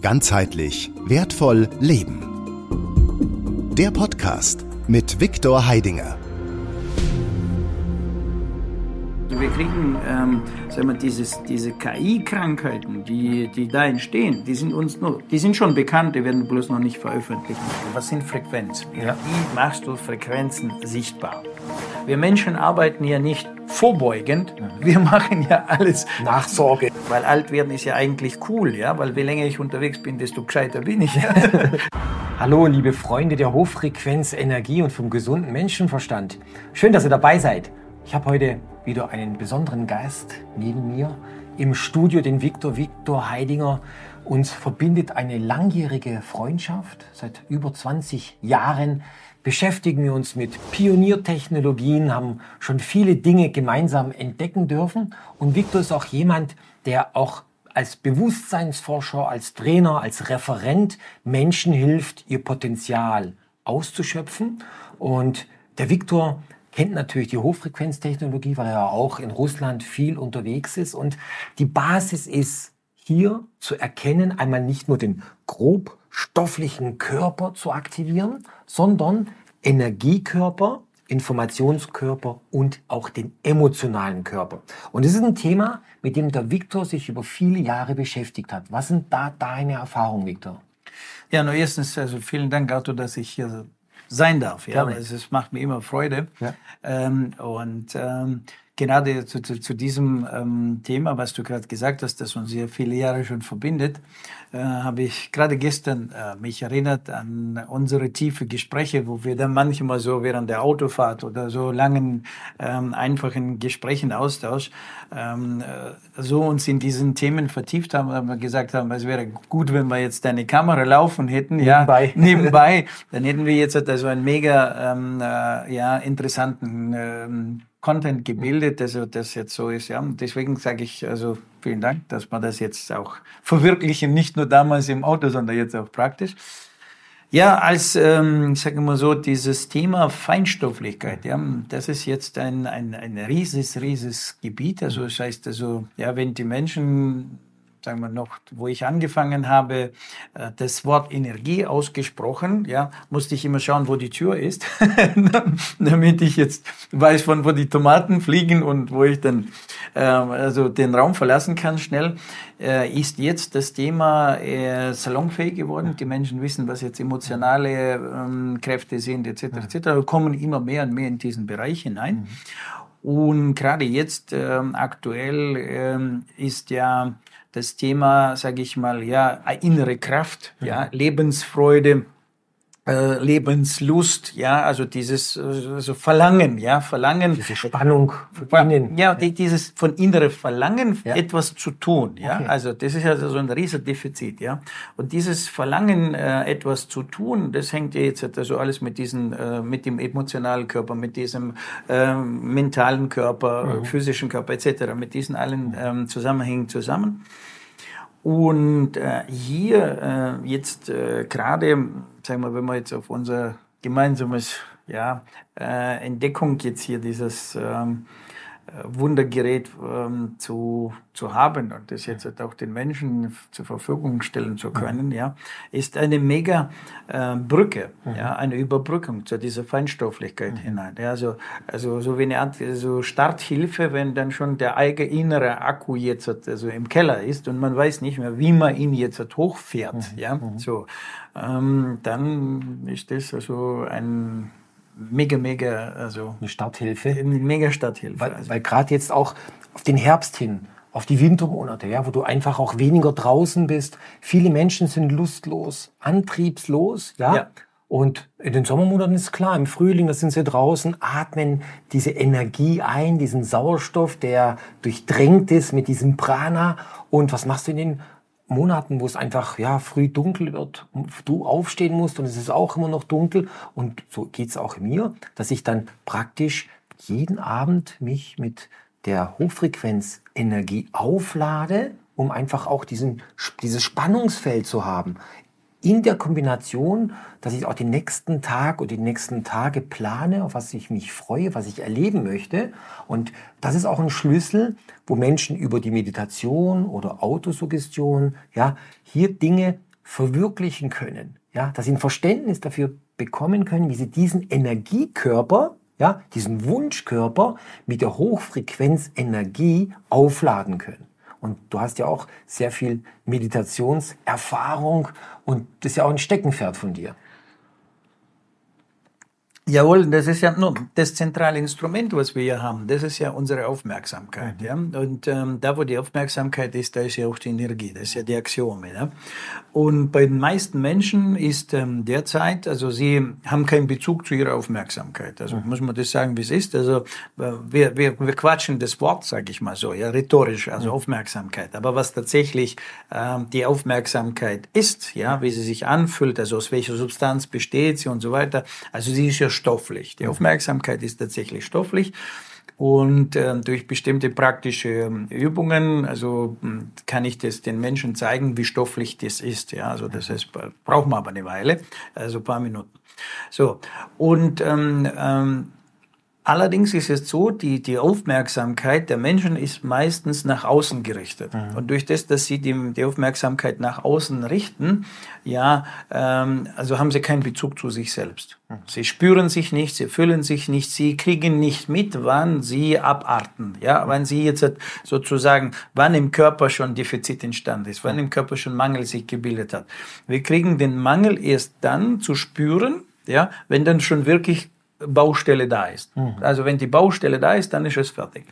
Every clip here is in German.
Ganzheitlich wertvoll leben. Der Podcast mit Viktor Heidinger. Wir kriegen, ähm, sagen wir, dieses, diese KI-Krankheiten, die, die da entstehen, die sind uns nur, die sind schon bekannt, die werden bloß noch nicht veröffentlicht. Was sind Frequenzen? Ja. Wie machst du Frequenzen sichtbar? Wir Menschen arbeiten ja nicht vorbeugend, wir machen ja alles Nachsorge. Weil alt werden ist ja eigentlich cool, ja, weil je länger ich unterwegs bin, desto gescheiter bin ich. Hallo, liebe Freunde der Hochfrequenz, Energie und vom gesunden Menschenverstand. Schön, dass ihr dabei seid. Ich habe heute wieder einen besonderen Gast neben mir im Studio, den Viktor Viktor Heidinger. Uns verbindet eine langjährige Freundschaft. Seit über 20 Jahren beschäftigen wir uns mit Pioniertechnologien, haben schon viele Dinge gemeinsam entdecken dürfen. Und Viktor ist auch jemand, der auch als Bewusstseinsforscher, als Trainer, als Referent Menschen hilft, ihr Potenzial auszuschöpfen. Und der Viktor kennt natürlich die Hochfrequenztechnologie, weil er auch in Russland viel unterwegs ist. Und die Basis ist hier zu erkennen, einmal nicht nur den grobstofflichen Körper zu aktivieren, sondern Energiekörper, Informationskörper und auch den emotionalen Körper. Und das ist ein Thema, mit dem der Viktor sich über viele Jahre beschäftigt hat. Was sind da deine Erfahrungen, Viktor? Ja, nur erstens, also vielen Dank, Arthur, dass ich hier sein darf. Ja, es macht mir immer Freude. Ja. Ähm, und ähm, gerade zu, zu, zu diesem ähm, Thema, was du gerade gesagt hast, das uns sehr viele Jahre schon verbindet, äh, habe ich gerade gestern äh, mich erinnert an unsere tiefe Gespräche, wo wir dann manchmal so während der Autofahrt oder so langen, ähm, einfachen Gesprächen Austausch ähm, äh, so uns in diesen Themen vertieft haben, wir gesagt haben, es wäre gut, wenn wir jetzt eine Kamera laufen hätten, nebenbei. ja, nebenbei, dann hätten wir jetzt also einen mega ähm, äh, ja interessanten ähm, Content gebildet, also das jetzt so ist. Ja. Und deswegen sage ich also vielen Dank, dass wir das jetzt auch verwirklichen, nicht nur damals im Auto, sondern jetzt auch praktisch. Ja, als, ähm, sagen wir so, dieses Thema Feinstofflichkeit, ja, das ist jetzt ein, ein, ein rieses, rieses Gebiet. Also das heißt also, ja, wenn die Menschen sagen wir noch, wo ich angefangen habe, äh, das Wort Energie ausgesprochen, ja, musste ich immer schauen, wo die Tür ist, damit ich jetzt weiß, von wo die Tomaten fliegen und wo ich dann äh, also den Raum verlassen kann schnell. Äh, ist jetzt das Thema äh, salonfähig geworden. Die Menschen wissen, was jetzt emotionale ähm, Kräfte sind, etc. etc. kommen immer mehr und mehr in diesen Bereich hinein. Mhm. Und gerade jetzt ähm, aktuell ähm, ist ja das Thema, sage ich mal, ja, innere Kraft, ja, Lebensfreude, äh, Lebenslust, ja, also dieses also Verlangen, ja, Verlangen. Diese Spannung von innen. Ja, die, dieses von innere Verlangen, ja. etwas zu tun, ja. Okay. Also das ist also so ein riesiger Defizit, ja. Und dieses Verlangen, äh, etwas zu tun, das hängt ja jetzt also alles mit diesen, äh, mit dem emotionalen Körper, mit diesem äh, mentalen Körper, mhm. physischen Körper etc., mit diesen allen ähm, Zusammenhängen zusammen. Und äh, hier äh, jetzt äh, gerade, sagen wir, wenn wir jetzt auf unser gemeinsames ja, äh, Entdeckung jetzt hier dieses ähm, Wundergerät ähm, zu, zu haben und das jetzt halt auch den Menschen zur Verfügung stellen zu können, ja, ist eine mega äh, Brücke, mhm. ja, eine Überbrückung zu dieser Feinstofflichkeit mhm. hinein. Ja, also, also so wie eine Art so Starthilfe, wenn dann schon der eigene innere Akku jetzt halt, also im Keller ist und man weiß nicht mehr, wie man ihn jetzt halt hochfährt, mhm. ja, mhm. so, ähm, dann ist das also ein mega, mega, also. Eine Starthilfe. Eine mega Starthilfe. Weil, also. weil gerade jetzt auch auf den Herbst hin, auf die Wintermonate, ja, wo du einfach auch weniger draußen bist. Viele Menschen sind lustlos, antriebslos, ja. ja. Und in den Sommermonaten ist klar, im Frühling, da sind sie draußen, atmen diese Energie ein, diesen Sauerstoff, der durchdrängt ist mit diesem Prana. Und was machst du in den Monaten, wo es einfach ja früh dunkel wird, du aufstehen musst und es ist auch immer noch dunkel und so geht's auch mir, dass ich dann praktisch jeden Abend mich mit der Hochfrequenzenergie auflade, um einfach auch diesen, dieses Spannungsfeld zu haben in der Kombination, dass ich auch den nächsten Tag oder die nächsten Tage plane, auf was ich mich freue, was ich erleben möchte. Und das ist auch ein Schlüssel, wo Menschen über die Meditation oder Autosuggestion, ja, hier Dinge verwirklichen können. Ja, dass sie ein Verständnis dafür bekommen können, wie sie diesen Energiekörper, ja, diesen Wunschkörper mit der Hochfrequenzenergie aufladen können. Und du hast ja auch sehr viel Meditationserfahrung und das ist ja auch ein Steckenpferd von dir. Jawohl, das ist ja nur das zentrale Instrument, was wir hier haben. Das ist ja unsere Aufmerksamkeit. Mhm. Ja? Und ähm, da, wo die Aufmerksamkeit ist, da ist ja auch die Energie. Das ist ja die Axiome. Ja? Und bei den meisten Menschen ist ähm, derzeit, also sie haben keinen Bezug zu ihrer Aufmerksamkeit. Also mhm. muss man das sagen, wie es ist. Also äh, wir, wir, wir quatschen das Wort, sage ich mal so, ja, rhetorisch, also mhm. Aufmerksamkeit. Aber was tatsächlich ähm, die Aufmerksamkeit ist, ja, wie sie sich anfühlt, also aus welcher Substanz besteht sie und so weiter, also sie ist ja stofflich. Die Aufmerksamkeit ist tatsächlich stofflich. Und äh, durch bestimmte praktische ähm, Übungen, also hm, kann ich das den Menschen zeigen, wie stofflich das ist. Ja, also das heißt, braucht man aber eine Weile, also ein paar Minuten. So und ähm, ähm, Allerdings ist es so, die, die Aufmerksamkeit der Menschen ist meistens nach außen gerichtet. Mhm. Und durch das, dass sie die, die Aufmerksamkeit nach außen richten, ja, ähm, also haben sie keinen Bezug zu sich selbst. Mhm. Sie spüren sich nicht, sie fühlen sich nicht, sie kriegen nicht mit, wann sie abarten. Ja, mhm. wann sie jetzt sozusagen, wann im Körper schon Defizit entstanden ist, wann im Körper schon Mangel sich gebildet hat. Wir kriegen den Mangel erst dann zu spüren, ja, wenn dann schon wirklich Baustelle da ist. Mhm. Also wenn die Baustelle da ist, dann ist es fertig.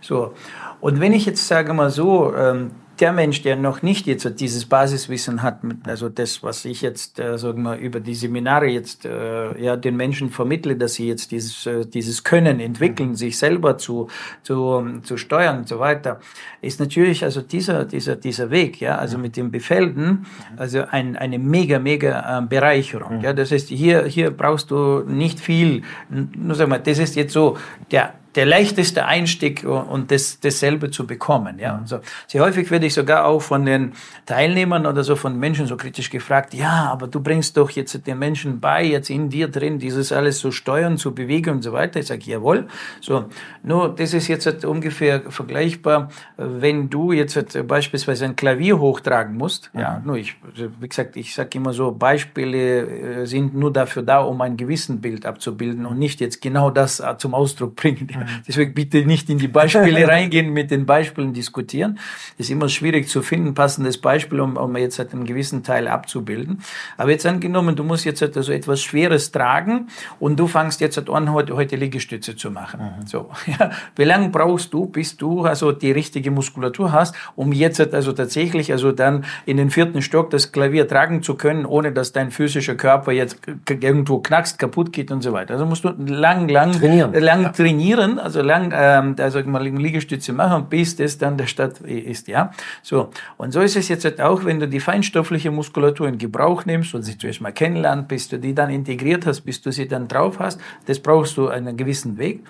So. Und wenn ich jetzt sage mal so, ähm, der Mensch, der noch nicht jetzt dieses Basiswissen hat, also das, was ich jetzt, äh, sagen wir, über die Seminare jetzt äh, ja den Menschen vermittle, dass sie jetzt dieses äh, dieses Können entwickeln, mhm. sich selber zu zu zu steuern und so weiter, ist natürlich also dieser dieser dieser Weg, ja, also mit dem Befelden, also ein, eine mega mega äh, Bereicherung, ja, das heißt hier hier brauchst du nicht viel, nur sag mal, das ist jetzt so der der leichteste Einstieg und das, dasselbe zu bekommen. Ja. Also sehr häufig werde ich sogar auch von den Teilnehmern oder so von Menschen so kritisch gefragt, ja, aber du bringst doch jetzt den Menschen bei, jetzt in dir drin, dieses alles zu steuern, zu bewegen und so weiter. Ich sage, jawohl. So, nur das ist jetzt halt ungefähr vergleichbar, wenn du jetzt halt beispielsweise ein Klavier hochtragen musst. Ja, nur ich, wie gesagt, ich sage immer so, Beispiele äh, sind nur dafür da, um ein Gewissenbild abzubilden und nicht jetzt genau das äh, zum Ausdruck bringen. Deswegen bitte nicht in die Beispiele reingehen, mit den Beispielen diskutieren. Es ist immer schwierig zu finden, passendes Beispiel, um, um jetzt halt einen gewissen Teil abzubilden. Aber jetzt angenommen, du musst jetzt halt also etwas Schweres tragen und du fangst jetzt halt an, heute, heute Liegestütze zu machen. Mhm. So, ja. Wie lange brauchst du, bis du also die richtige Muskulatur hast, um jetzt halt also tatsächlich also dann in den vierten Stock das Klavier tragen zu können, ohne dass dein physischer Körper jetzt irgendwo knackst, kaputt geht und so weiter. Also musst du lang, lang, trainieren. lang ja. trainieren also lang, ähm, also mal Liegestütze machen, bis das dann der Stadt ist, ja. So. Und so ist es jetzt halt auch, wenn du die feinstoffliche Muskulatur in Gebrauch nimmst und sie zuerst mal kennenlernst, bis du die dann integriert hast, bis du sie dann drauf hast, das brauchst du einen gewissen Weg.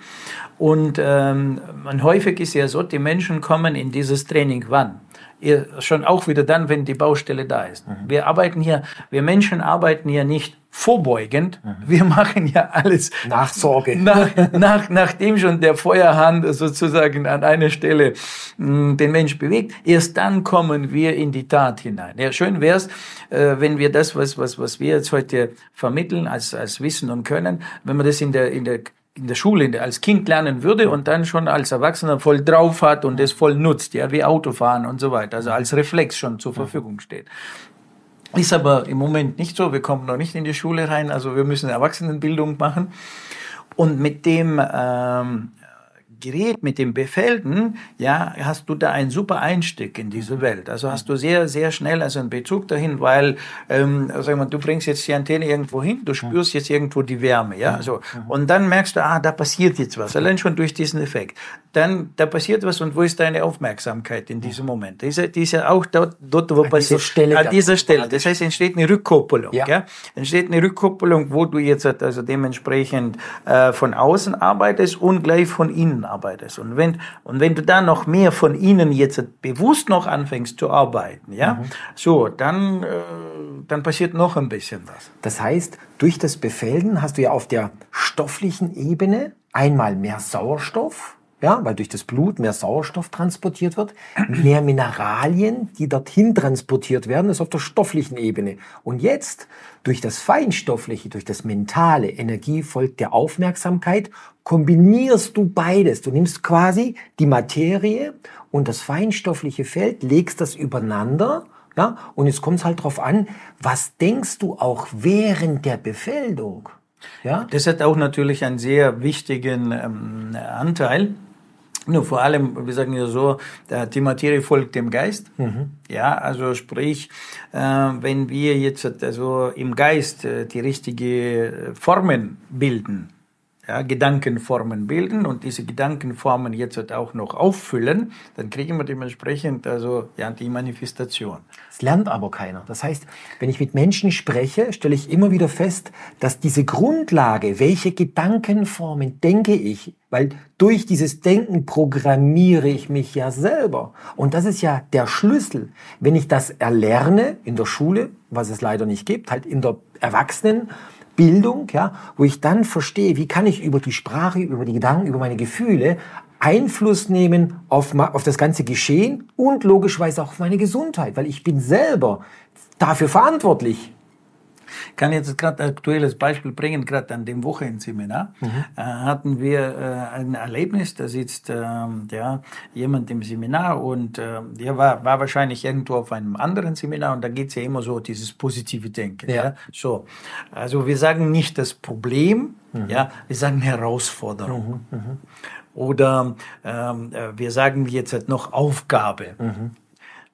Und, ähm, und häufig ist ja so, die Menschen kommen in dieses Training wann? schon auch wieder dann, wenn die Baustelle da ist. Mhm. Wir arbeiten hier, wir Menschen arbeiten hier nicht vorbeugend. Mhm. Wir machen ja alles Nachsorge. Nach, nach, nachdem schon der Feuerhand sozusagen an einer Stelle mh, hm, den Mensch bewegt, erst dann kommen wir in die Tat hinein. Ja, schön wär's, äh, wenn wir das, was, was, was wir jetzt heute vermitteln als, als Wissen und Können, wenn wir das in der, in der in der Schule als Kind lernen würde und dann schon als Erwachsener voll drauf hat und es voll nutzt, ja, wie Autofahren und so weiter, also als Reflex schon zur Verfügung steht. Ist aber im Moment nicht so, wir kommen noch nicht in die Schule rein, also wir müssen Erwachsenenbildung machen. Und mit dem ähm, Gerät mit dem Befelden, ja, hast du da einen super Einstieg in diese Welt. Also hast du sehr, sehr schnell also einen Bezug dahin, weil, ähm, sag mal, du bringst jetzt die Antenne irgendwo hin, du spürst jetzt irgendwo die Wärme, ja, so. Und dann merkst du, ah, da passiert jetzt was, allein schon durch diesen Effekt. Dann, da passiert was und wo ist deine Aufmerksamkeit in diesem Moment? Die ist, die ist ja auch dort, dort wo passiert. Stelle an dieser Stelle. Das heißt, entsteht eine Rückkoppelung, ja. ja. Entsteht eine Rückkoppelung, wo du jetzt also dementsprechend äh, von außen arbeitest und gleich von innen arbeitest. Und wenn, und wenn du da noch mehr von ihnen jetzt bewusst noch anfängst zu arbeiten, ja, mhm. so, dann, äh, dann passiert noch ein bisschen was. Das heißt, durch das Befelden hast du ja auf der stofflichen Ebene einmal mehr Sauerstoff, ja, weil durch das Blut mehr Sauerstoff transportiert wird, mehr Mineralien, die dorthin transportiert werden, ist auf der stofflichen Ebene. Und jetzt, durch das Feinstoffliche, durch das mentale, Energie folgt der Aufmerksamkeit, kombinierst du beides. Du nimmst quasi die Materie und das feinstoffliche Feld, legst das übereinander, ja, und jetzt kommt es halt drauf an, was denkst du auch während der Befeldung? Ja? Das hat auch natürlich einen sehr wichtigen ähm, Anteil. Nur vor allem, wir sagen ja so, die Materie folgt dem Geist. Mhm. Ja, also sprich, äh, wenn wir jetzt also im Geist äh, die richtige Formen bilden, ja, Gedankenformen bilden und diese Gedankenformen jetzt halt auch noch auffüllen, dann kriegen wir dementsprechend also ja die Manifestation. Das lernt aber keiner. Das heißt, wenn ich mit Menschen spreche, stelle ich immer wieder fest, dass diese Grundlage, welche Gedankenformen denke ich, weil durch dieses Denken programmiere ich mich ja selber. Und das ist ja der Schlüssel. Wenn ich das erlerne in der Schule, was es leider nicht gibt, halt in der Erwachsenen, Bildung, ja, wo ich dann verstehe, wie kann ich über die Sprache, über die Gedanken, über meine Gefühle Einfluss nehmen auf, auf das ganze Geschehen und logischerweise auch auf meine Gesundheit, weil ich bin selber dafür verantwortlich. Ich kann jetzt gerade ein aktuelles Beispiel bringen, gerade an dem Wochenseminar mhm. äh, hatten wir äh, ein Erlebnis, da sitzt äh, ja, jemand im Seminar und äh, der war, war wahrscheinlich irgendwo auf einem anderen Seminar und da geht's ja immer so dieses positive Denken. Ja. ja. So. Also wir sagen nicht das Problem, mhm. ja, wir sagen Herausforderung. Mhm. mhm. Oder ähm, äh, wir sagen jetzt halt noch Aufgabe.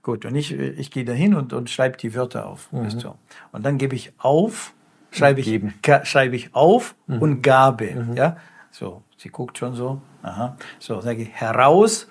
Gut, und ich, ich gehe da hin und, und schreibe die Wörter auf. Mhm. Du? Und dann gebe ich auf, schreibe ich, schreibe ich auf mhm. und Gabe. Mhm. Ja? So, sie guckt schon so. Aha. So, sage ich heraus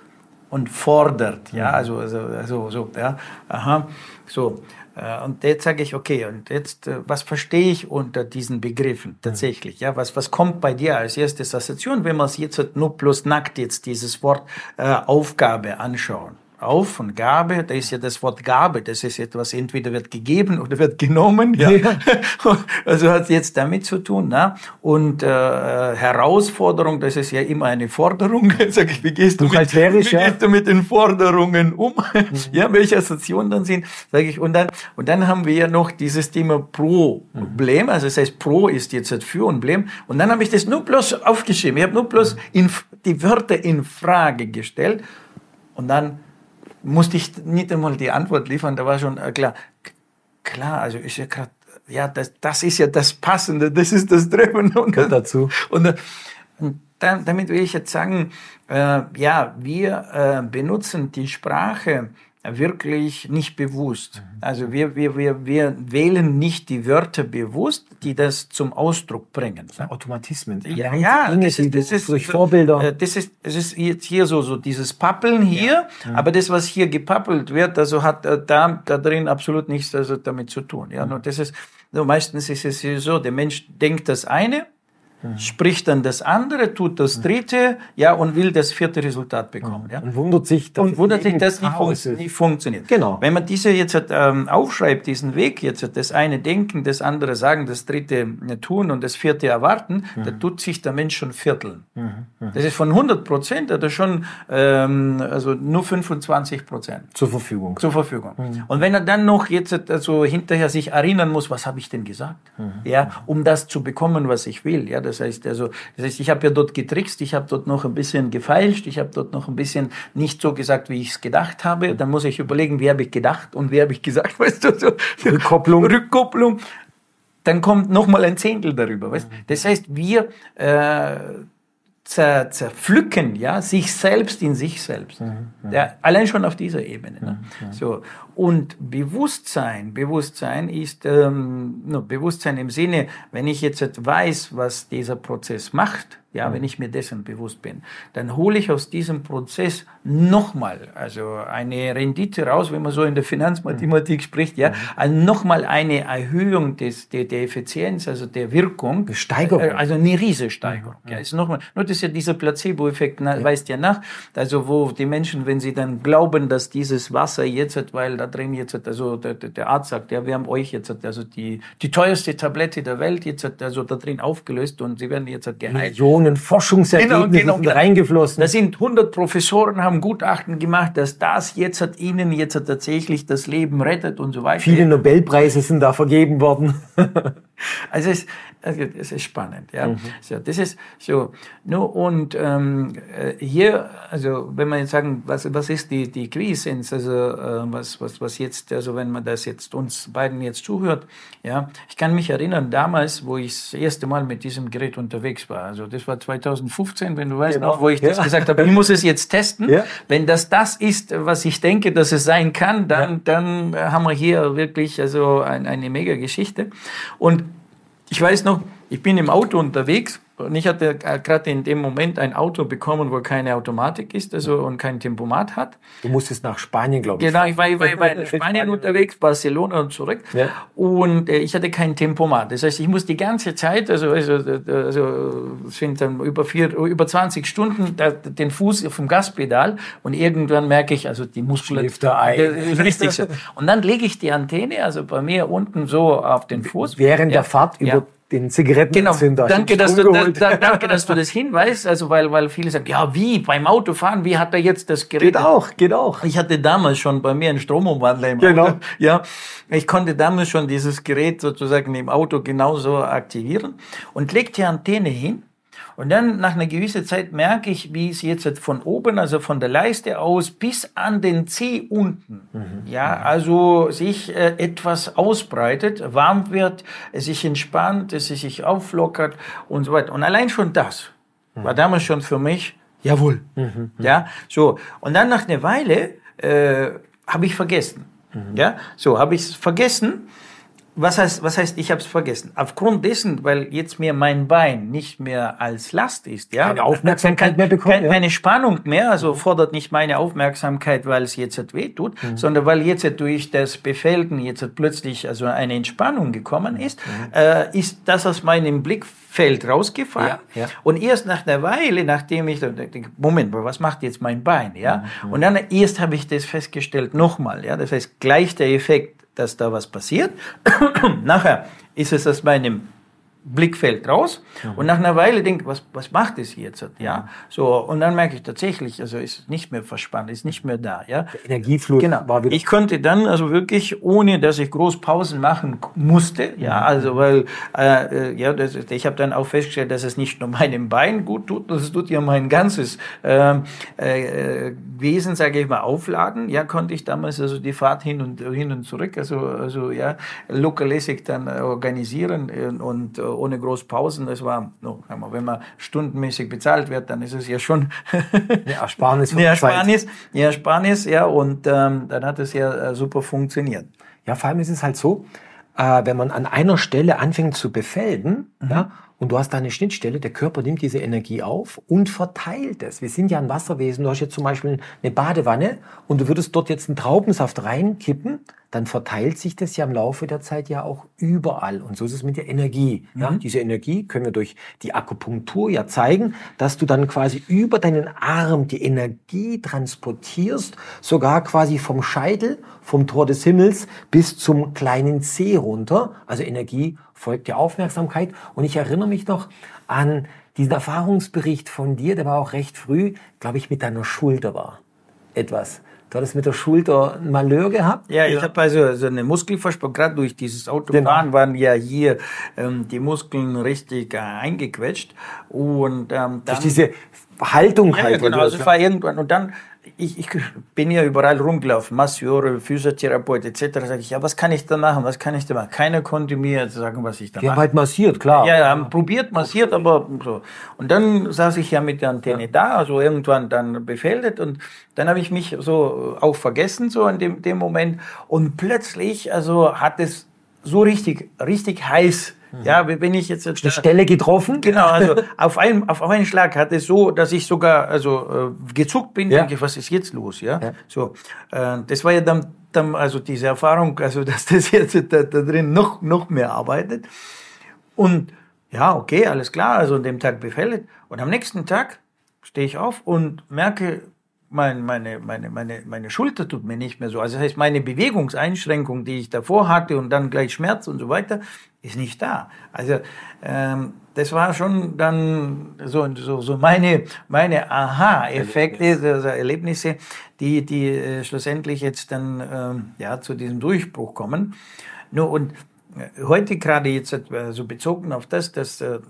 und fordert. Ja, mhm. also, also, also so, ja. Aha. So. Äh, und jetzt sage ich, okay, und jetzt, äh, was verstehe ich unter diesen Begriffen mhm. tatsächlich? Ja, was, was kommt bei dir als erste Assoziation, wenn wir uns jetzt nur bloß nackt jetzt dieses Wort äh, Aufgabe anschauen? Auf und Gabe, da ist ja das Wort Gabe, das ist etwas, entweder wird gegeben oder wird genommen. Ja. ja. Also hat jetzt damit zu tun. Ne? Und äh, Herausforderung, das ist ja immer eine Forderung. Sag ich, wie gehst du, mit, wie ja. gehst du mit den Forderungen um? Mhm. Ja, welche Assoziationen dann sind, sage ich. Und dann, und dann haben wir ja noch dieses Thema Problem. Also das heißt, Pro ist jetzt für und Blem. Und dann habe ich das nur bloß aufgeschrieben. Ich habe nur bloß in, die Wörter in Frage gestellt. Und dann musste ich nicht einmal die Antwort liefern, da war schon äh, klar. Klar, also ist ja gerade, ja, das, das ist ja das Passende, das ist das Treffen. Und dazu. Und, äh, und damit will ich jetzt sagen, äh, ja, wir äh, benutzen die Sprache wirklich nicht bewusst. Mhm. Also wir, wir, wir, wir wählen nicht die Wörter bewusst, die das zum Ausdruck bringen. Automatismen. Ja, ja, Dinge, das ist, das ist durch Vorbilder. Äh, das ist, es ist jetzt hier so, so dieses Pappeln hier, ja. aber das, was hier gepappelt wird, also hat äh, da, da drin absolut nichts also damit zu tun. Ja, nur das ist, so meistens ist es so, der Mensch denkt das eine, Mhm. spricht dann das andere, tut das mhm. dritte, ja, und will das vierte Resultat bekommen. Ja. Und wundert sich, dass und wundert sich, dass nicht, fun nicht funktioniert. Genau. Wenn man diese jetzt ähm, aufschreibt, diesen Weg jetzt, das eine denken, das andere sagen, das dritte äh, tun und das vierte erwarten, mhm. da tut sich der Mensch schon vierteln. Mhm. mhm. Das ist von 100 Prozent, oder schon ähm, also nur 25 Prozent. Zur Verfügung. Zur Verfügung. Mhm. Und wenn er dann noch jetzt also hinterher sich erinnern muss, was habe ich denn gesagt? Ja, um das zu bekommen, was ich will. Ja, das heißt, also, das heißt, ich habe ja dort getrickst, ich habe dort noch ein bisschen gefeilscht, ich habe dort noch ein bisschen nicht so gesagt, wie ich es gedacht habe. Dann muss ich überlegen, wie habe ich gedacht und wie habe ich gesagt, weißt du, so Rückkopplung. Rückkopplung. Dann kommt noch mal ein Zehntel darüber, weißt? Das heißt, wir äh, zer, zerpflücken, ja, sich selbst in sich selbst. Mhm, ja. allein schon auf dieser Ebene. Ne? Mhm, so. Und Bewusstsein, Bewusstsein ist ähm, no, Bewusstsein im Sinne, wenn ich jetzt weiß, was dieser Prozess macht, ja, mhm. wenn ich mir dessen bewusst bin, dann hole ich aus diesem Prozess nochmal, also eine Rendite raus, wenn man so in der Finanzmathematik mhm. spricht, ja, also nochmal eine Erhöhung des, der, der Effizienz, also der Wirkung. Steigerung. Äh, also eine Riesensteigerung. Mhm. Ja, ist nochmal, nur das ist ja dieser Placebo-Effekt, ja. weist ja nach, also wo die Menschen, wenn sie dann glauben, dass dieses Wasser jetzt, weil da drin jetzt, also der, der Arzt sagt, ja, wir haben euch jetzt also die, die teuerste Tablette der Welt jetzt also da drin aufgelöst und sie werden jetzt geheilt. Millionen Forschungsergebnisse genau, genau, sind reingeflossen. Da sind 100 Professoren, haben Gutachten gemacht, dass das jetzt hat ihnen jetzt tatsächlich das Leben rettet und so weiter. Viele Nobelpreise sind da vergeben worden. also es, also es ist spannend, ja. Mhm. So, das ist so. No, und ähm, äh, hier, also wenn man jetzt sagen, was, was ist die, die Quiescence, also äh, was, was, was jetzt, also wenn man das jetzt uns beiden jetzt zuhört, ja, ich kann mich erinnern, damals, wo ich das erste Mal mit diesem Gerät unterwegs war, also das war 2015, wenn du weißt genau. noch, wo ich ja. das gesagt habe, ich muss es jetzt testen. Ja. Wenn das das ist, was ich denke, dass es sein kann, dann, ja. dann haben wir hier wirklich also ein, eine mega Geschichte. Und ich weiß noch, ich bin im Auto unterwegs und ich hatte gerade in dem Moment ein Auto bekommen, wo keine Automatik ist also, und kein Tempomat hat. Du musstest nach Spanien, glaube ich. Genau, ich war, ich war, ich war in Spanien unterwegs, Barcelona und zurück. Ja. Und äh, ich hatte kein Tempomat. Das heißt, ich muss die ganze Zeit, also, also, also sind dann über, vier, über 20 Stunden da, den Fuß vom Gaspedal und irgendwann merke ich, also die ein. Richtig so. Und dann lege ich die Antenne, also bei mir unten so auf den Fuß. Während ja. der Fahrt über ja den Zigarettenzünder. Genau. Danke, dass du, da, danke, dass du das hinweist. Also, weil, weil viele sagen, ja, wie beim Autofahren, wie hat er jetzt das Gerät? Geht auch, geht auch. Ich hatte damals schon bei mir einen Stromumwandler im genau. Auto. Ja, ich konnte damals schon dieses Gerät sozusagen im Auto genauso aktivieren und leg die Antenne hin und dann nach einer gewissen Zeit merke ich, wie es jetzt von oben, also von der Leiste aus bis an den Zeh unten, mhm. ja, also sich äh, etwas ausbreitet, warm wird, es sich entspannt, es sich auflockert und so weiter. Und allein schon das mhm. war damals schon für mich, jawohl, mhm. ja, so. Und dann nach einer Weile äh, habe ich vergessen, mhm. ja, so habe ich es vergessen was heißt, was heißt, ich habe es vergessen? Aufgrund dessen, weil jetzt mir mein Bein nicht mehr als Last ist, ja, keine Aufmerksamkeit mehr bekommt, keine, ja. keine Spannung mehr, also fordert nicht meine Aufmerksamkeit, weil es jetzt weh tut, mhm. sondern weil jetzt durch das Befelden jetzt plötzlich also eine Entspannung gekommen ist, mhm. äh, ist das aus meinem Blickfeld rausgefallen. Ja, ja. Und erst nach einer Weile, nachdem ich denke, Moment, was macht jetzt mein Bein, ja? Mhm. Und dann erst habe ich das festgestellt nochmal, ja, das heißt gleich der Effekt dass da was passiert. Nachher ist es aus meinem Blickfeld raus mhm. und nach einer Weile denke, was, was macht es jetzt? Ja, so, und dann merke ich tatsächlich, also ist nicht mehr verspannt, ist nicht mehr da, ja. Der Energiefluss genau. war wieder. Ich konnte dann also wirklich, ohne dass ich groß Pausen machen musste, ja, mhm. also weil, äh, äh, ja, das, ich habe dann auch festgestellt, dass es nicht nur meinem Bein gut tut, das tut ja mein ganzes äh, äh, Wesen, sage ich mal, aufladen. Ja, konnte ich damals also die Fahrt hin und hin und zurück, also, also ja, lokalmäßig dann organisieren und ohne groß Pausen. Das war, no, wenn man stundenmäßig bezahlt wird, dann ist es ja schon eine Ersparnis. eine Ersparnis, ja, Ersparnis, ja, und ähm, dann hat es ja äh, super funktioniert. Ja, vor allem ist es halt so, äh, wenn man an einer Stelle anfängt zu befelden, mhm. ja, und du hast da eine Schnittstelle, der Körper nimmt diese Energie auf und verteilt es. Wir sind ja ein Wasserwesen. Du hast jetzt zum Beispiel eine Badewanne und du würdest dort jetzt einen Traubensaft reinkippen, dann verteilt sich das ja im Laufe der Zeit ja auch überall. Und so ist es mit der Energie. Mhm. Ja, diese Energie können wir durch die Akupunktur ja zeigen, dass du dann quasi über deinen Arm die Energie transportierst, sogar quasi vom Scheitel, vom Tor des Himmels bis zum kleinen Zeh runter. Also Energie folgt der Aufmerksamkeit. Und ich erinnere mich noch an diesen Erfahrungsbericht von dir, der war auch recht früh, glaube ich, mit deiner Schulter war. Etwas. Du hattest mit der Schulter ein Malheur gehabt? Ja, ich ja. habe also so eine Muskelverspannung, gerade durch dieses Autofahren genau. waren ja hier ähm, die Muskeln richtig äh, eingequetscht. Und ähm, dann, durch diese Haltung halt. Ja, genau, also es war irgendwann. Und dann ich, ich bin ja überall rumgelaufen, Masseure, Physiotherapeut etc. Sag ich, ja, was kann ich da machen? Was kann ich da machen? Keiner konnte mir sagen, was ich da Die mache. haben halt massiert, klar. Ja, haben probiert, massiert, aber so. Und dann saß ich ja mit der Antenne ja. da, also irgendwann dann befeldet und dann habe ich mich so auch vergessen, so in dem, dem Moment. Und plötzlich, also hat es so richtig, richtig heiß. Ja, wenn ich jetzt die Stelle getroffen. Genau, also auf einen auf einen Schlag hat es so, dass ich sogar also äh, gezuckt bin. Ja. Denke, was ist jetzt los? Ja, ja. so. Äh, das war ja dann, dann also diese Erfahrung, also dass das jetzt da, da drin noch noch mehr arbeitet. Und ja, okay, alles klar. Also an dem Tag befällt. Und am nächsten Tag stehe ich auf und merke, mein, meine, meine, meine, meine Schulter tut mir nicht mehr so. Also das heißt, meine Bewegungseinschränkung, die ich davor hatte und dann gleich Schmerz und so weiter, ist nicht da. Also ähm, das war schon dann so, so, so meine, meine Aha-Effekte, also Erlebnisse, die, die äh, schlussendlich jetzt dann ähm, ja, zu diesem Durchbruch kommen. Nur und äh, heute gerade jetzt äh, so bezogen auf das, dass äh,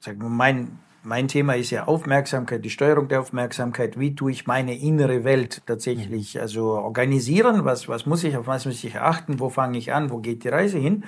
sagen wir, mein mein Thema ist ja Aufmerksamkeit, die Steuerung der Aufmerksamkeit. Wie tue ich meine innere Welt tatsächlich mhm. also organisieren? Was, was muss ich, auf was muss ich achten? Wo fange ich an? Wo geht die Reise hin?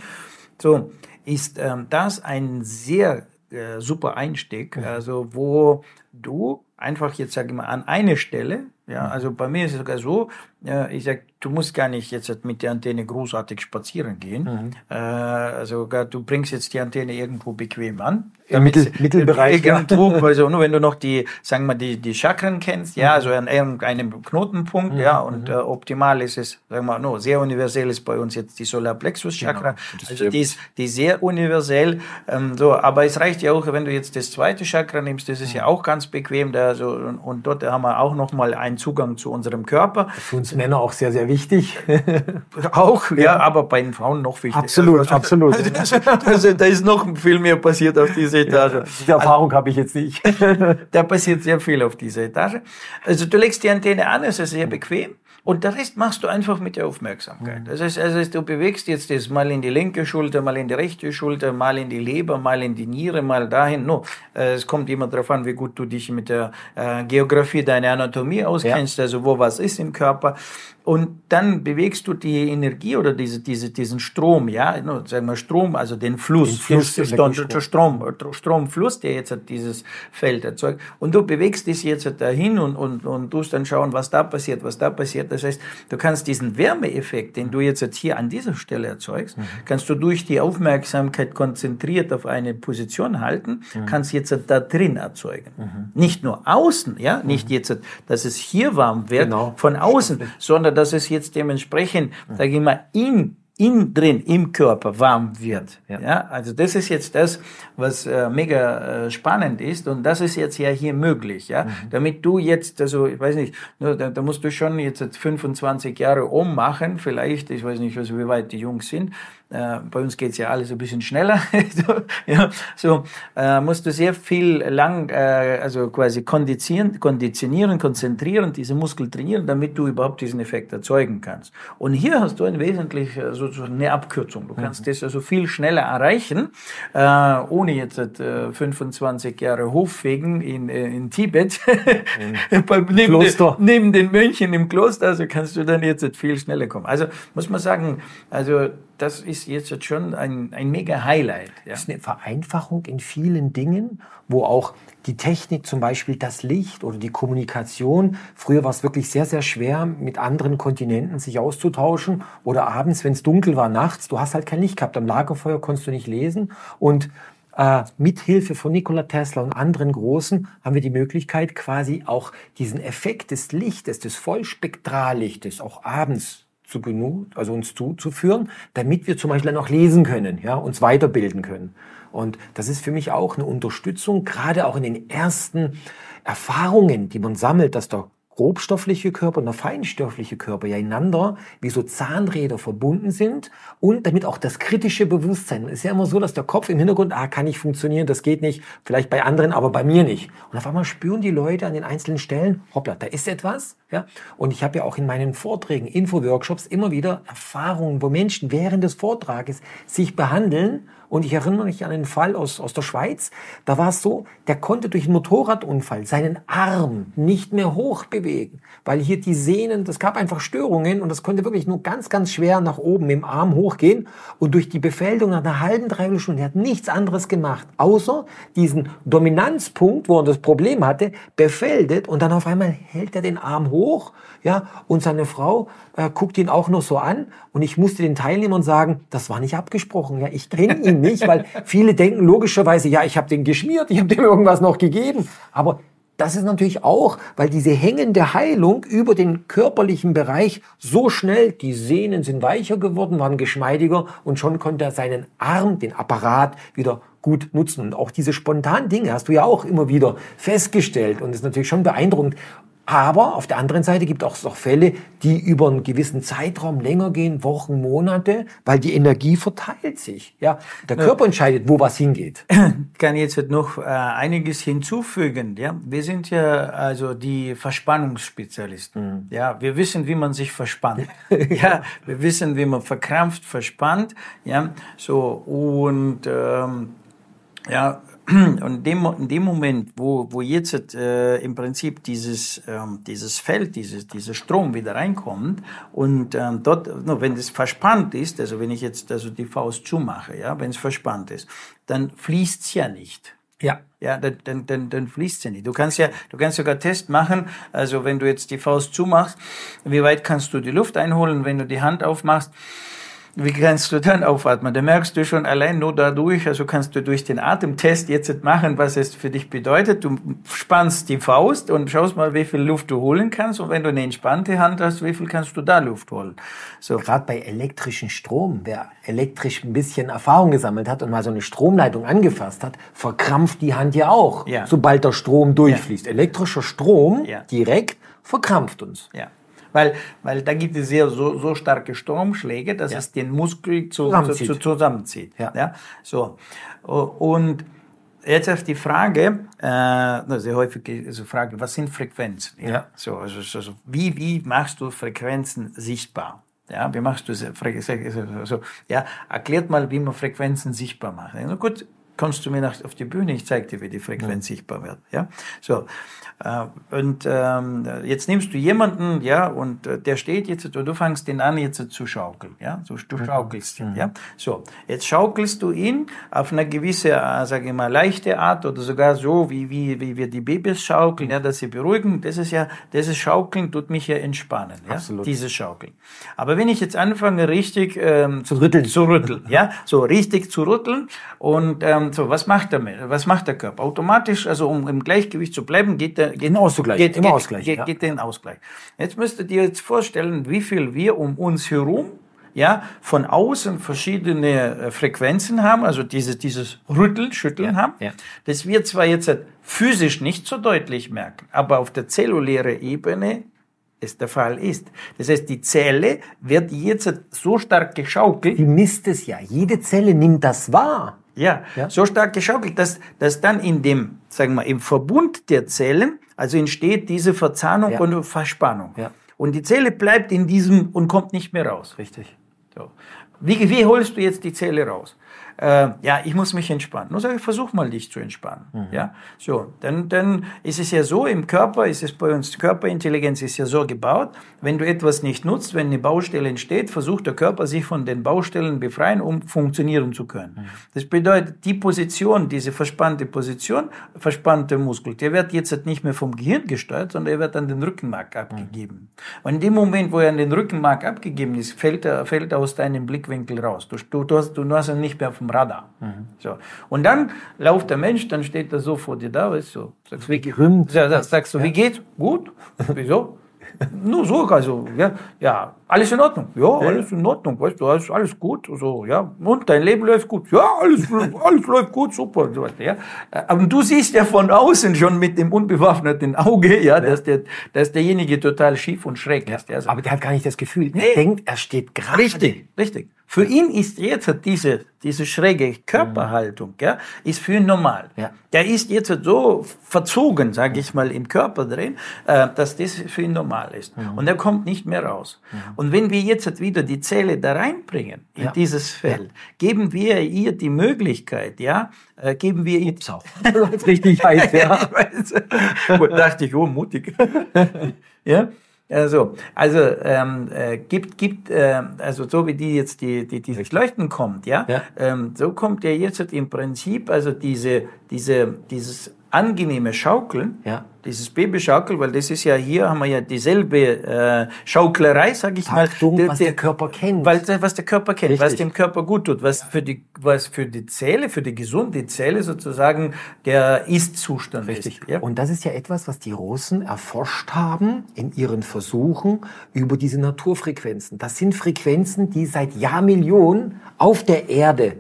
So ist ähm, das ein sehr äh, super Einstieg, mhm. also wo du einfach jetzt sage ich mal an eine Stelle, ja, mhm. also bei mir ist es sogar so, äh, ich sag, du musst gar nicht jetzt mit der Antenne großartig spazieren gehen. Mhm. Äh, also du bringst jetzt die Antenne irgendwo bequem an. Im Mittel, Mittelbereich. Ja. also nur wenn du noch die, sagen wir, die, die Chakren kennst, ja, also an irgendeinem Knotenpunkt, mhm. ja, und mhm. äh, optimal ist es, sagen wir, no, sehr universell ist bei uns jetzt die Solarplexus-Chakra. Genau. Also die ist, die ist sehr universell, ähm, so, aber es reicht ja auch, wenn du jetzt das zweite Chakra nimmst, das ist ja mhm. auch ganz bequem, da, so, und, und dort haben wir auch nochmal einen Zugang zu unserem Körper. Für uns Männer auch sehr, sehr wichtig. auch, ja, ja, aber bei den Frauen noch wichtiger. Absolut, also, absolut. Also, also, da ist noch viel mehr passiert auf dieser Etage. Ja, diese Erfahrung also, habe ich jetzt nicht. da passiert sehr viel auf dieser Etage. Also du legst die Antenne an, es ist sehr bequem. Und der Rest machst du einfach mit der Aufmerksamkeit. Das heißt, also du bewegst jetzt das mal in die linke Schulter, mal in die rechte Schulter, mal in die Leber, mal in die Niere, mal dahin. No, äh, es kommt immer darauf an, wie gut du dich mit der äh, Geografie deiner Anatomie auskennst, ja. also wo was ist im Körper. Und dann bewegst du die Energie oder diese, diese, diesen Strom, ja, no, sagen wir Strom, also den Fluss, den Fluss, Fluss Strom, Strom, Stromfluss, der jetzt dieses Feld erzeugt. Und du bewegst dich jetzt dahin und, und, und tust dann schauen, was da passiert, was da passiert. Das heißt, du kannst diesen Wärmeeffekt, den du jetzt hier an dieser Stelle erzeugst, mhm. kannst du durch die Aufmerksamkeit konzentriert auf eine Position halten, mhm. kannst jetzt da drin erzeugen. Mhm. Nicht nur außen, ja, nicht mhm. jetzt, dass es hier warm wird genau. von außen, sondern dass es jetzt dementsprechend, sage ich mal, in in drin im Körper warm wird. Ja. ja. also das ist jetzt das, was äh, mega äh, spannend ist und das ist jetzt ja hier möglich. Ja, mhm. damit du jetzt, also ich weiß nicht, da, da musst du schon jetzt 25 Jahre ummachen, vielleicht, ich weiß nicht, also wie weit die Jungs sind, äh, bei uns geht's ja alles ein bisschen schneller. so, ja, so äh, musst du sehr viel lang, äh, also quasi konditionieren, konditionieren, konzentrieren, diese Muskel trainieren, damit du überhaupt diesen Effekt erzeugen kannst. Und hier hast du ein wesentlich äh, sozusagen eine Abkürzung. Du kannst mhm. das also viel schneller erreichen, äh, ohne jetzt äh, 25 Jahre Hoffegen in, äh, in Tibet, mhm. neben, Kloster. neben den Mönchen im Kloster, also kannst du dann jetzt viel schneller kommen. Also muss man sagen, also das ist jetzt schon ein, ein mega Highlight. Ja. Das ist eine Vereinfachung in vielen Dingen, wo auch die Technik, zum Beispiel das Licht oder die Kommunikation. Früher war es wirklich sehr, sehr schwer, mit anderen Kontinenten sich auszutauschen. Oder abends, wenn es dunkel war, nachts, du hast halt kein Licht gehabt. Am Lagerfeuer konntest du nicht lesen. Und äh, mit Hilfe von Nikola Tesla und anderen Großen haben wir die Möglichkeit, quasi auch diesen Effekt des Lichtes, des Vollspektrallichtes, auch abends zu genug, also uns zuzuführen, damit wir zum Beispiel dann auch lesen können, ja, uns weiterbilden können. Und das ist für mich auch eine Unterstützung, gerade auch in den ersten Erfahrungen, die man sammelt, dass der grobstoffliche Körper und der feinstoffliche Körper ja einander wie so Zahnräder verbunden sind und damit auch das kritische Bewusstsein. Es ist ja immer so, dass der Kopf im Hintergrund, ah, kann nicht funktionieren, das geht nicht, vielleicht bei anderen, aber bei mir nicht. Und auf einmal spüren die Leute an den einzelnen Stellen, hoppla, da ist etwas, ja. Und ich habe ja auch in meinen Vorträgen, Info-Workshops immer wieder Erfahrungen, wo Menschen während des Vortrages sich behandeln und ich erinnere mich an einen Fall aus, aus der Schweiz. Da war es so, der konnte durch einen Motorradunfall seinen Arm nicht mehr hoch bewegen, weil hier die Sehnen, das gab einfach Störungen und das konnte wirklich nur ganz, ganz schwer nach oben im Arm hochgehen. Und durch die Befältung nach einer halben, dreiviertel Stunde, er hat nichts anderes gemacht, außer diesen Dominanzpunkt, wo er das Problem hatte, befältet und dann auf einmal hält er den Arm hoch, ja, und seine Frau äh, guckt ihn auch nur so an. Und ich musste den Teilnehmern sagen, das war nicht abgesprochen, ja, ich kenne ihn nicht, weil viele denken logischerweise, ja, ich habe den geschmiert, ich habe dem irgendwas noch gegeben, aber das ist natürlich auch, weil diese hängende Heilung über den körperlichen Bereich so schnell, die Sehnen sind weicher geworden, waren geschmeidiger und schon konnte er seinen Arm, den Apparat wieder gut nutzen. Und auch diese spontanen Dinge hast du ja auch immer wieder festgestellt. Und ist natürlich schon beeindruckend Aber auf der anderen Seite gibt es auch Fälle, die über einen gewissen Zeitraum länger gehen, Wochen, Monate, weil die Energie verteilt sich. Ja, der Körper entscheidet, wo was hingeht. Ich kann jetzt noch äh, einiges hinzufügen. Ja, wir sind ja also die Verspannungsspezialisten. Mhm. Ja, wir wissen, wie man sich verspannt. ja, wir wissen, wie man verkrampft, verspannt. Ja, so und ähm, ja, und dem, in dem Moment, wo, wo jetzt äh, im Prinzip dieses, ähm, dieses Feld, dieses, dieser Strom wieder reinkommt und ähm, dort, no, wenn es verspannt ist, also wenn ich jetzt also die Faust zumache, ja, wenn es verspannt ist, dann fließt es ja nicht. Ja. Ja, dann, dann, dann, fließt ja nicht. Du kannst ja, du kannst sogar Test machen. Also wenn du jetzt die Faust zumachst, wie weit kannst du die Luft einholen, wenn du die Hand aufmachst? Wie kannst du dann aufatmen? Da merkst du schon allein nur dadurch, also kannst du durch den Atemtest jetzt machen, was es für dich bedeutet. Du spannst die Faust und schaust mal, wie viel Luft du holen kannst. Und wenn du eine entspannte Hand hast, wie viel kannst du da Luft holen? So. Gerade bei elektrischen Strom, wer elektrisch ein bisschen Erfahrung gesammelt hat und mal so eine Stromleitung angefasst hat, verkrampft die Hand ja auch, ja. sobald der Strom durchfließt. Ja. Elektrischer Strom ja. direkt verkrampft uns. Ja. Weil, weil da gibt es sehr so, so starke Stromschläge, dass ja. es den Muskel zu, zusammenzieht. Zu, zu, zusammenzieht. Ja. ja. So. Und jetzt auf die Frage, äh, sehr häufig also Frage, was sind Frequenzen? Ja. ja. So, also, also, wie, wie machst du Frequenzen sichtbar? Ja, wie machst du also, ja, erklärt mal, wie man Frequenzen sichtbar macht. Na gut, kommst du mir nach, auf die Bühne, ich zeige dir, wie die Frequenz ja. sichtbar wird. Ja, so. Äh, und ähm, jetzt nimmst du jemanden, ja, und äh, der steht jetzt, und du fängst den an jetzt zu schaukeln, ja, so, du mhm. schaukelst ihn, mhm. ja. So, jetzt schaukelst du ihn auf eine gewisse, äh, sage ich mal, leichte Art oder sogar so, wie, wie, wie wir die Babys schaukeln, ja, dass sie beruhigen. Das ist ja, dieses Schaukeln tut mich ja entspannen, ja, Absolut. dieses Schaukeln. Aber wenn ich jetzt anfange, richtig ähm, zu rütteln, zu rütteln, ja, so richtig zu rütteln und ähm, so, was macht der, was macht der Körper? Automatisch, also um im Gleichgewicht zu bleiben, geht der geht, Ausgleich, geht, immer geht, Ausgleich, geht, ja. geht den Ausgleich. Jetzt müsstet ihr jetzt vorstellen, wie viel wir um uns herum ja, von außen verschiedene äh, Frequenzen haben, also dieses, dieses Rütteln, Schütteln ja, haben, ja. das wir zwar jetzt physisch nicht so deutlich merken, aber auf der zellulären Ebene es der Fall ist. Das heißt, die Zelle wird jetzt so stark geschaukelt. Die misst es ja. Jede Zelle nimmt das wahr. Ja, ja, so stark geschaukelt, dass, dass dann in dem, sagen wir, im Verbund der Zellen, also entsteht diese Verzahnung ja. und Verspannung. Ja. Und die Zelle bleibt in diesem und kommt nicht mehr raus. Richtig. So. Wie, wie holst du jetzt die Zelle raus? Äh, ja, ich muss mich entspannen. Nur sage ich, versuch mal dich zu entspannen. Mhm. Ja, so, dann, dann ist es ja so, im Körper ist es bei uns, Körperintelligenz ist ja so gebaut, wenn du etwas nicht nutzt, wenn eine Baustelle entsteht, versucht der Körper sich von den Baustellen befreien, um funktionieren zu können. Mhm. Das bedeutet, die Position, diese verspannte Position, verspannte Muskel, der wird jetzt nicht mehr vom Gehirn gesteuert, sondern er wird an den Rückenmark abgegeben. Mhm. Und in dem Moment, wo er an den Rückenmark abgegeben ist, fällt er, fällt er aus deinem Blickwinkel raus. Du, du, hast, du hast ihn nicht mehr auf dem Radar. Mhm. So. Und dann lauft der Mensch, dann steht er so vor dir da, weißt du, sagst, wie, gerühmt. Ja, sagst du, ja. wie geht's? Gut? Wieso? Nur so, also, ja, ja, alles in Ordnung. Ja, alles in Ordnung, weißt du, alles, alles gut, so, ja. Und dein Leben läuft gut. Ja, alles, alles läuft gut, super, so weiter, ja. Aber du siehst ja von außen schon mit dem unbewaffneten Auge, ja, dass der, dass derjenige total schief und schräg ist. Ja, so. Aber der hat gar nicht das Gefühl, er nee. denkt, er steht gerade. Richtig, richtig. Für ihn ist jetzt diese, diese schräge Körperhaltung, ja, ist für ihn normal. Ja. Der ist jetzt so verzogen, sage ich mal, im Körper drin, äh, dass das für ihn normal ist. Mhm. Und er kommt nicht mehr raus. Mhm. Und wenn wir jetzt wieder die Zelle da reinbringen, in ja. dieses Feld, ja. geben wir ihr die Möglichkeit, ja, äh, geben wir ihr... So. richtig heiß, ja. Gut, dachte ich, oh, mutig. ja. Also, also ähm, äh, gibt, gibt äh, also so wie die jetzt die, die dieses Leuchten kommt, ja, ja. Ähm, so kommt ja jetzt im Prinzip also diese, diese, dieses angenehme Schaukeln, ja. dieses Babyschaukel, weil das ist ja hier haben wir ja dieselbe äh, Schauklerei, sag ich Taktung, mal, was der, der Körper kennt, weil was der Körper kennt, Richtig. was dem Körper gut tut, was für die was für die Zelle, für die gesunde Zelle sozusagen der Ist-Zustand Richtig. ist. Ja? Und das ist ja etwas, was die Russen erforscht haben in ihren Versuchen über diese Naturfrequenzen. Das sind Frequenzen, die seit Jahrmillionen auf der Erde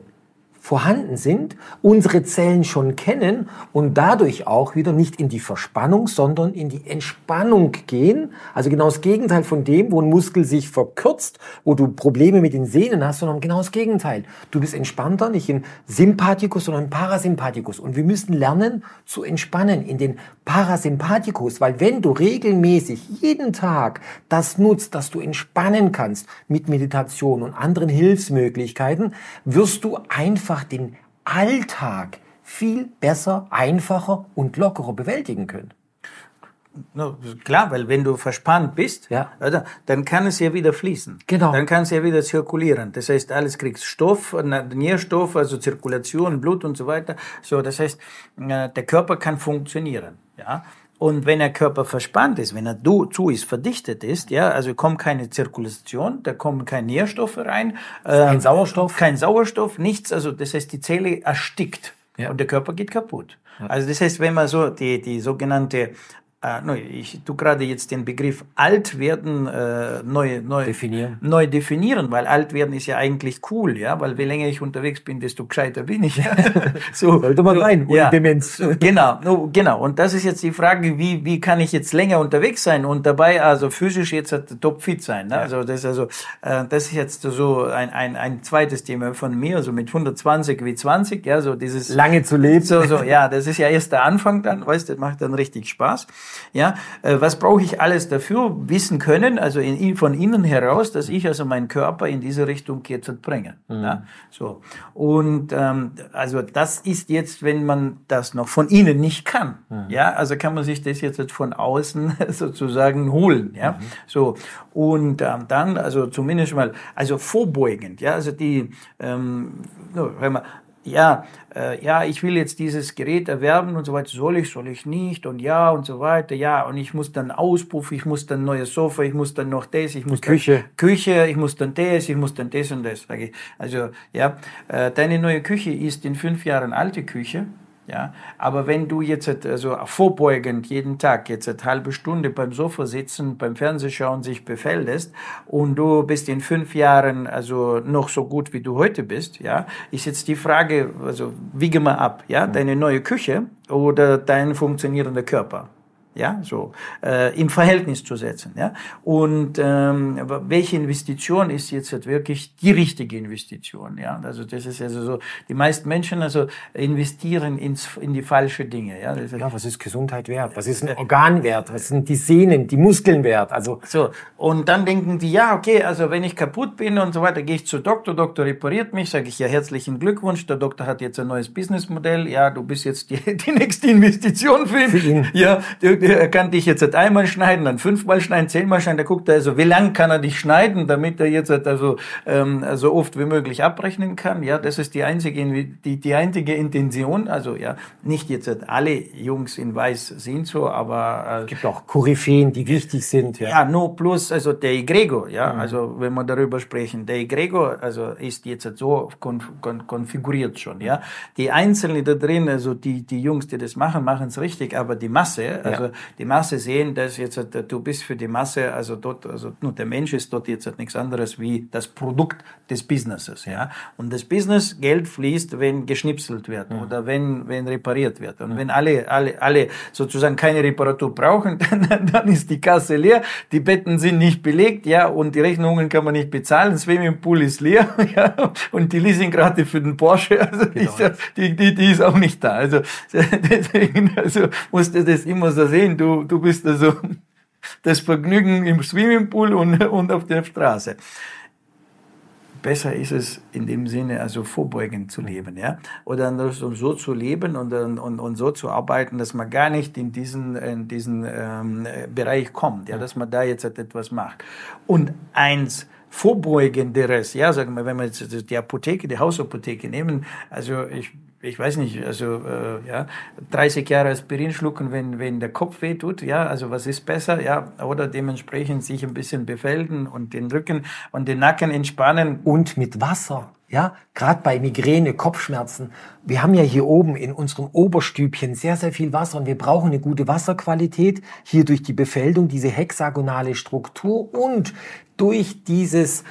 vorhanden sind, unsere Zellen schon kennen und dadurch auch wieder nicht in die Verspannung, sondern in die Entspannung gehen. Also genau das Gegenteil von dem, wo ein Muskel sich verkürzt, wo du Probleme mit den Sehnen hast, sondern genau das Gegenteil. Du bist entspannter, nicht in Sympathikus, sondern in Parasympathikus. Und wir müssen lernen zu entspannen in den Parasympathikus, weil wenn du regelmäßig jeden Tag das nutzt, dass du entspannen kannst mit Meditation und anderen Hilfsmöglichkeiten, wirst du einfach einfach den Alltag viel besser, einfacher und lockerer bewältigen können. No, klar, weil wenn du verspannt bist, ja. oder, dann kann es ja wieder fließen. Genau. Dann kann es ja wieder zirkulieren. Das heißt, alles kriegst Stoff, Nährstoff, also Zirkulation, Blut und so weiter. So, das heißt, äh, der Körper kann funktionieren. Ja. Und wenn der Körper verspannt ist, wenn er du, zu ist, verdichtet ist, ja, also kommt keine Zirkulation, da kommen keine Nährstoffe rein. Kein äh, Sauerstoff? Kein Sauerstoff, nichts. Also das heißt, die Zelle erstickt ja. und der Körper geht kaputt. Ja. Also das heißt, wenn man so die, die sogenannte äh, ich tu gerade jetzt den Begriff alt werden äh, neu, neu, definieren. neu definieren, weil alt werden ist ja eigentlich cool, ja, weil je länger ich unterwegs bin, desto gescheiter bin ich. So, Sollte man rein, ja. Demenz. genau, no, genau. Und das ist jetzt die Frage, wie, wie kann ich jetzt länger unterwegs sein und dabei also physisch jetzt topfit sein. Ne? Ja. Also das ist also äh, das ist jetzt so ein, ein, ein zweites Thema von mir, so mit 120 wie 20, ja, so dieses lange zu leben. So, so, ja, das ist ja erst der Anfang dann, weißt, du, das macht dann richtig Spaß. Ja, äh, was brauche ich alles dafür wissen können, also in, von innen heraus, dass ich also meinen Körper in diese Richtung jetzt bringe. Mhm. Ja, so und ähm, also das ist jetzt, wenn man das noch von innen nicht kann. Mhm. Ja, also kann man sich das jetzt von außen sozusagen holen. Ja, mhm. so und ähm, dann also zumindest mal also vorbeugend. Ja, also die ähm, wenn man ja, äh, ja, ich will jetzt dieses Gerät erwerben und so weiter, soll ich, soll ich nicht? Und ja und so weiter, ja, und ich muss dann Auspuff, ich muss dann neues Sofa, ich muss dann noch das, ich muss Küche, dann, Küche, ich muss dann das, ich muss dann das und das, sage ich. Also, ja, äh, deine neue Küche ist in fünf Jahren alte Küche, ja, aber wenn du jetzt also vorbeugend jeden Tag jetzt eine halbe Stunde beim Sofa sitzen, beim Fernsehschauen sich befällst und du bist in fünf Jahren also noch so gut wie du heute bist, ja, ist jetzt die Frage, also wiege mal ab, ja, deine neue Küche oder dein funktionierender Körper ja, so äh, im Verhältnis zu setzen, ja. Und ähm, welche Investition ist jetzt halt wirklich die richtige Investition, ja? Also das ist also so, die meisten Menschen also investieren ins in die falsche Dinge, ja. Das ja, was ist Gesundheit wert? Was ist ein Organ wert? Was sind die Sehnen, die Muskeln wert? Also so und dann denken die, ja, okay, also wenn ich kaputt bin und so weiter, gehe ich zu Doktor, Doktor repariert mich, sage ich ja herzlichen Glückwunsch, der Doktor hat jetzt ein neues Businessmodell, ja, du bist jetzt die, die nächste Investition für ihn, für ihn. ja. Er kann dich jetzt einmal schneiden, dann fünfmal schneiden, zehnmal schneiden. Da guckt er also, wie lang kann er dich schneiden, damit er jetzt also ähm, so oft wie möglich abrechnen kann. Ja, das ist die einzige, die, die einzige Intention. Also ja, nicht jetzt alle Jungs in Weiß sind so, aber äh, es gibt auch Koryphäen, die wichtig sind. Ja, ja nur plus also der Egregor. Ja, mhm. also wenn wir darüber sprechen, der Egregor also ist jetzt so konf kon konfiguriert schon. Ja, die Einzelnen da drin, also die die Jungs, die das machen, machen es richtig, aber die Masse, also ja. Die Masse sehen, dass jetzt du bist für die Masse, also dort, also nur der Mensch ist dort jetzt nichts anderes wie das Produkt des Businesses, ja. Und das Business Geld fließt, wenn geschnipselt wird mhm. oder wenn wenn repariert wird und mhm. wenn alle alle alle sozusagen keine Reparatur brauchen, dann, dann ist die Kasse leer, die Betten sind nicht belegt, ja, und die Rechnungen kann man nicht bezahlen, das Swimmingpool ist leer, ja, und die Leasingrate für den Porsche, also genau. die, die, die ist auch nicht da. Also deswegen also musst du das immer so sehen, du du, bist also das Vergnügen im Swimmingpool und, und auf der Straße. Besser ist es in dem Sinne, also vorbeugend zu leben, ja, oder so zu leben und, und, und so zu arbeiten, dass man gar nicht in diesen, in diesen ähm, Bereich kommt, ja, dass man da jetzt etwas macht. Und eins, vorbeugenderes, ja, sagen wir, wenn wir jetzt die Apotheke, die Hausapotheke nehmen, also ich ich weiß nicht, also äh, ja, 30 Jahre Aspirin schlucken, wenn, wenn der Kopf weh tut, ja, also was ist besser, ja, oder dementsprechend sich ein bisschen befällen und den Rücken und den Nacken entspannen. Und mit Wasser, ja, gerade bei Migräne, Kopfschmerzen. Wir haben ja hier oben in unserem Oberstübchen sehr, sehr viel Wasser und wir brauchen eine gute Wasserqualität, hier durch die Befeldung, diese hexagonale Struktur und durch dieses,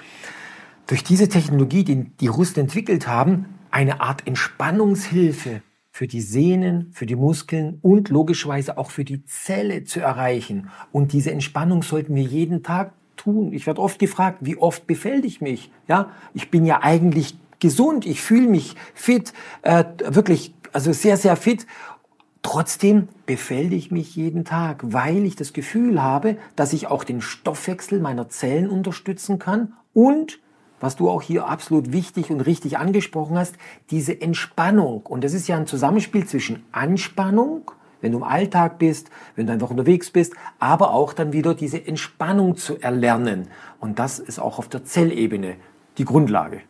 durch diese Technologie, die die Russen entwickelt haben, eine Art Entspannungshilfe für die Sehnen, für die Muskeln und logischerweise auch für die Zelle zu erreichen. Und diese Entspannung sollten wir jeden Tag tun. Ich werde oft gefragt, wie oft befällt ich mich? Ja, ich bin ja eigentlich gesund, ich fühle mich fit, äh, wirklich, also sehr, sehr fit. Trotzdem befällt ich mich jeden Tag, weil ich das Gefühl habe, dass ich auch den Stoffwechsel meiner Zellen unterstützen kann und was du auch hier absolut wichtig und richtig angesprochen hast, diese Entspannung. Und das ist ja ein Zusammenspiel zwischen Anspannung, wenn du im Alltag bist, wenn du einfach unterwegs bist, aber auch dann wieder diese Entspannung zu erlernen. Und das ist auch auf der Zellebene die Grundlage.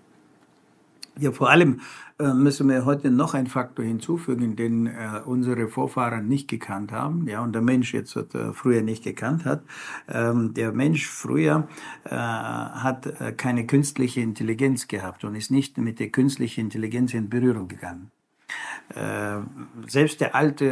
Ja, vor allem äh, müssen wir heute noch einen Faktor hinzufügen, den äh, unsere Vorfahren nicht gekannt haben, ja, und der Mensch jetzt äh, früher nicht gekannt hat. Ähm, der Mensch früher hat keine künstliche Intelligenz gehabt und ist nicht mit der künstlichen Intelligenz in Berührung gegangen. Äh, selbst der alte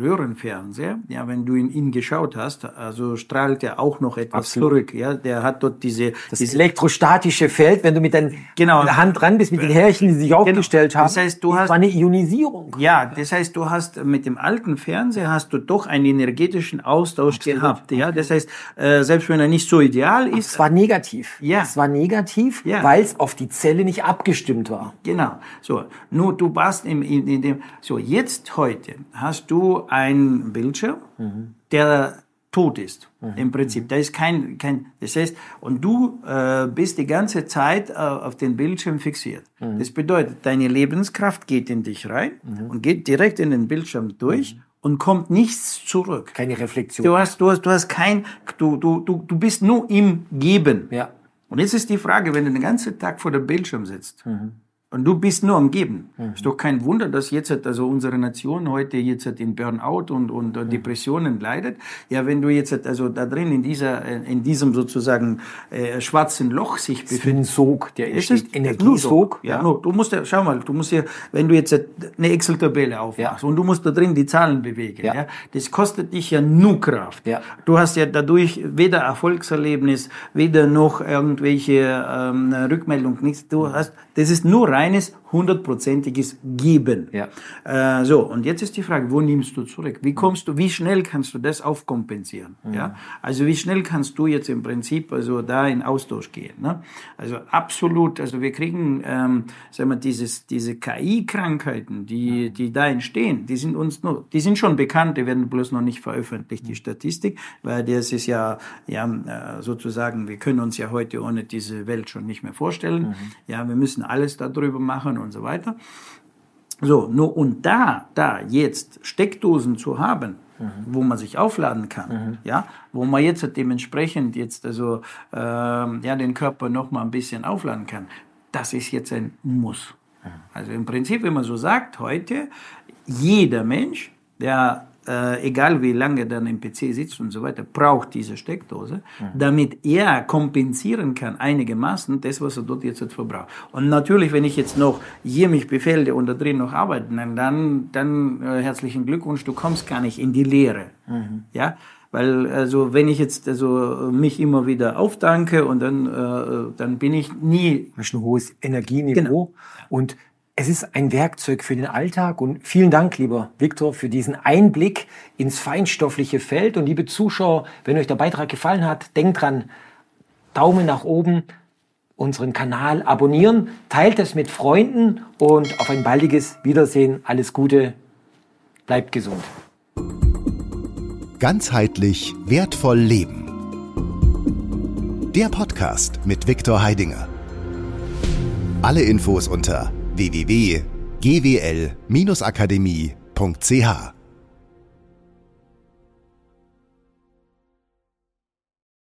Röhrenfernseher, ja, wenn du in ihn geschaut hast, also strahlt er auch noch etwas Absolut. zurück, ja, der hat dort diese das diese elektrostatische Feld, wenn du mit deiner genau, Hand dran bist, mit den Härchen, die sich genau. aufgestellt haben. Das heißt, du hast eine Ionisierung. Ja, das heißt, du hast mit dem alten Fernseher hast du doch einen energetischen Austausch Absolut. gehabt, ja, das heißt, äh, selbst wenn er nicht so ideal ist, es war negativ. Ja, es war negativ, ja. weil es auf die Zelle nicht abgestimmt war. Genau. So, nur du warst in, in, in dem so, jetzt heute hast du einen Bildschirm, mhm. der tot ist. Mhm. Im Prinzip. Da ist kein, kein, das heißt, und du äh, bist die ganze Zeit äh, auf den Bildschirm fixiert. Mhm. Das bedeutet, deine Lebenskraft geht in dich rein und geht direkt in den Bildschirm durch und kommt nichts zurück. Keine Reflexion. Du hast, du hast, du hast kein, du, du, du, du bist nur im Geben. Ja. Und jetzt ist die Frage, wenn du den ganzen Tag vor dem Bildschirm sitzt. Und du bist nur am Geben. Mhm. Ist doch kein Wunder, dass jetzt also unsere Nation heute jetzt in Burnout und, und mhm. Depressionen leidet. Ja, wenn du jetzt also da drin in dieser, in diesem sozusagen äh, schwarzen Loch sich befindet. Sog, der ist es Energiesog. Ja, ja. No, du musst ja, schau mal, du musst ja, wenn du jetzt eine Excel-Tabelle aufmachst ja. und du musst da drin die Zahlen bewegen, ja. ja, das kostet dich ja nur Kraft. Ja. Du hast ja dadurch weder Erfolgserlebnis, weder noch irgendwelche ähm, Rückmeldung, nichts. Du hast, das ist nur reines hundertprozentiges Geben. Ja. Äh, so, und jetzt ist die Frage, wo nimmst du zurück? Wie kommst du, wie schnell kannst du das aufkompensieren? Mhm. Ja? Also wie schnell kannst du jetzt im Prinzip also da in Austausch gehen? Ne? Also absolut, also wir kriegen, ähm, sagen wir, dieses, diese KI-Krankheiten, die, die da entstehen, die sind uns nur, die sind schon bekannt, die werden bloß noch nicht veröffentlicht, die mhm. Statistik, weil das ist ja, ja äh, sozusagen, wir können uns ja heute ohne diese Welt schon nicht mehr vorstellen. Mhm. Ja, wir müssen alles darüber machen und so weiter. So, nur und da, da jetzt Steckdosen zu haben, mhm. wo man sich aufladen kann, mhm. ja, wo man jetzt dementsprechend jetzt also äh, ja den Körper noch mal ein bisschen aufladen kann, das ist jetzt ein Muss. Mhm. Also im Prinzip, wenn man so sagt, heute jeder Mensch, der äh, egal wie lange dann im PC sitzt und so weiter, braucht diese Steckdose, mhm. damit er kompensieren kann einigermaßen das, was er dort jetzt verbraucht. Und natürlich, wenn ich jetzt noch hier mich befehle und da drin noch arbeiten, dann, dann äh, herzlichen Glückwunsch, du kommst gar nicht in die Lehre. Mhm. Ja, weil also wenn ich jetzt also mich immer wieder aufdanke und dann äh, dann bin ich nie das ist ein hohes Energieniveau genau. und es ist ein Werkzeug für den Alltag und vielen Dank, lieber Viktor, für diesen Einblick ins feinstoffliche Feld. Und liebe Zuschauer, wenn euch der Beitrag gefallen hat, denkt dran, Daumen nach oben, unseren Kanal abonnieren, teilt es mit Freunden und auf ein baldiges Wiedersehen. Alles Gute, bleibt gesund. Ganzheitlich wertvoll leben. Der Podcast mit Viktor Heidinger. Alle Infos unter www.gwl-akademie.ch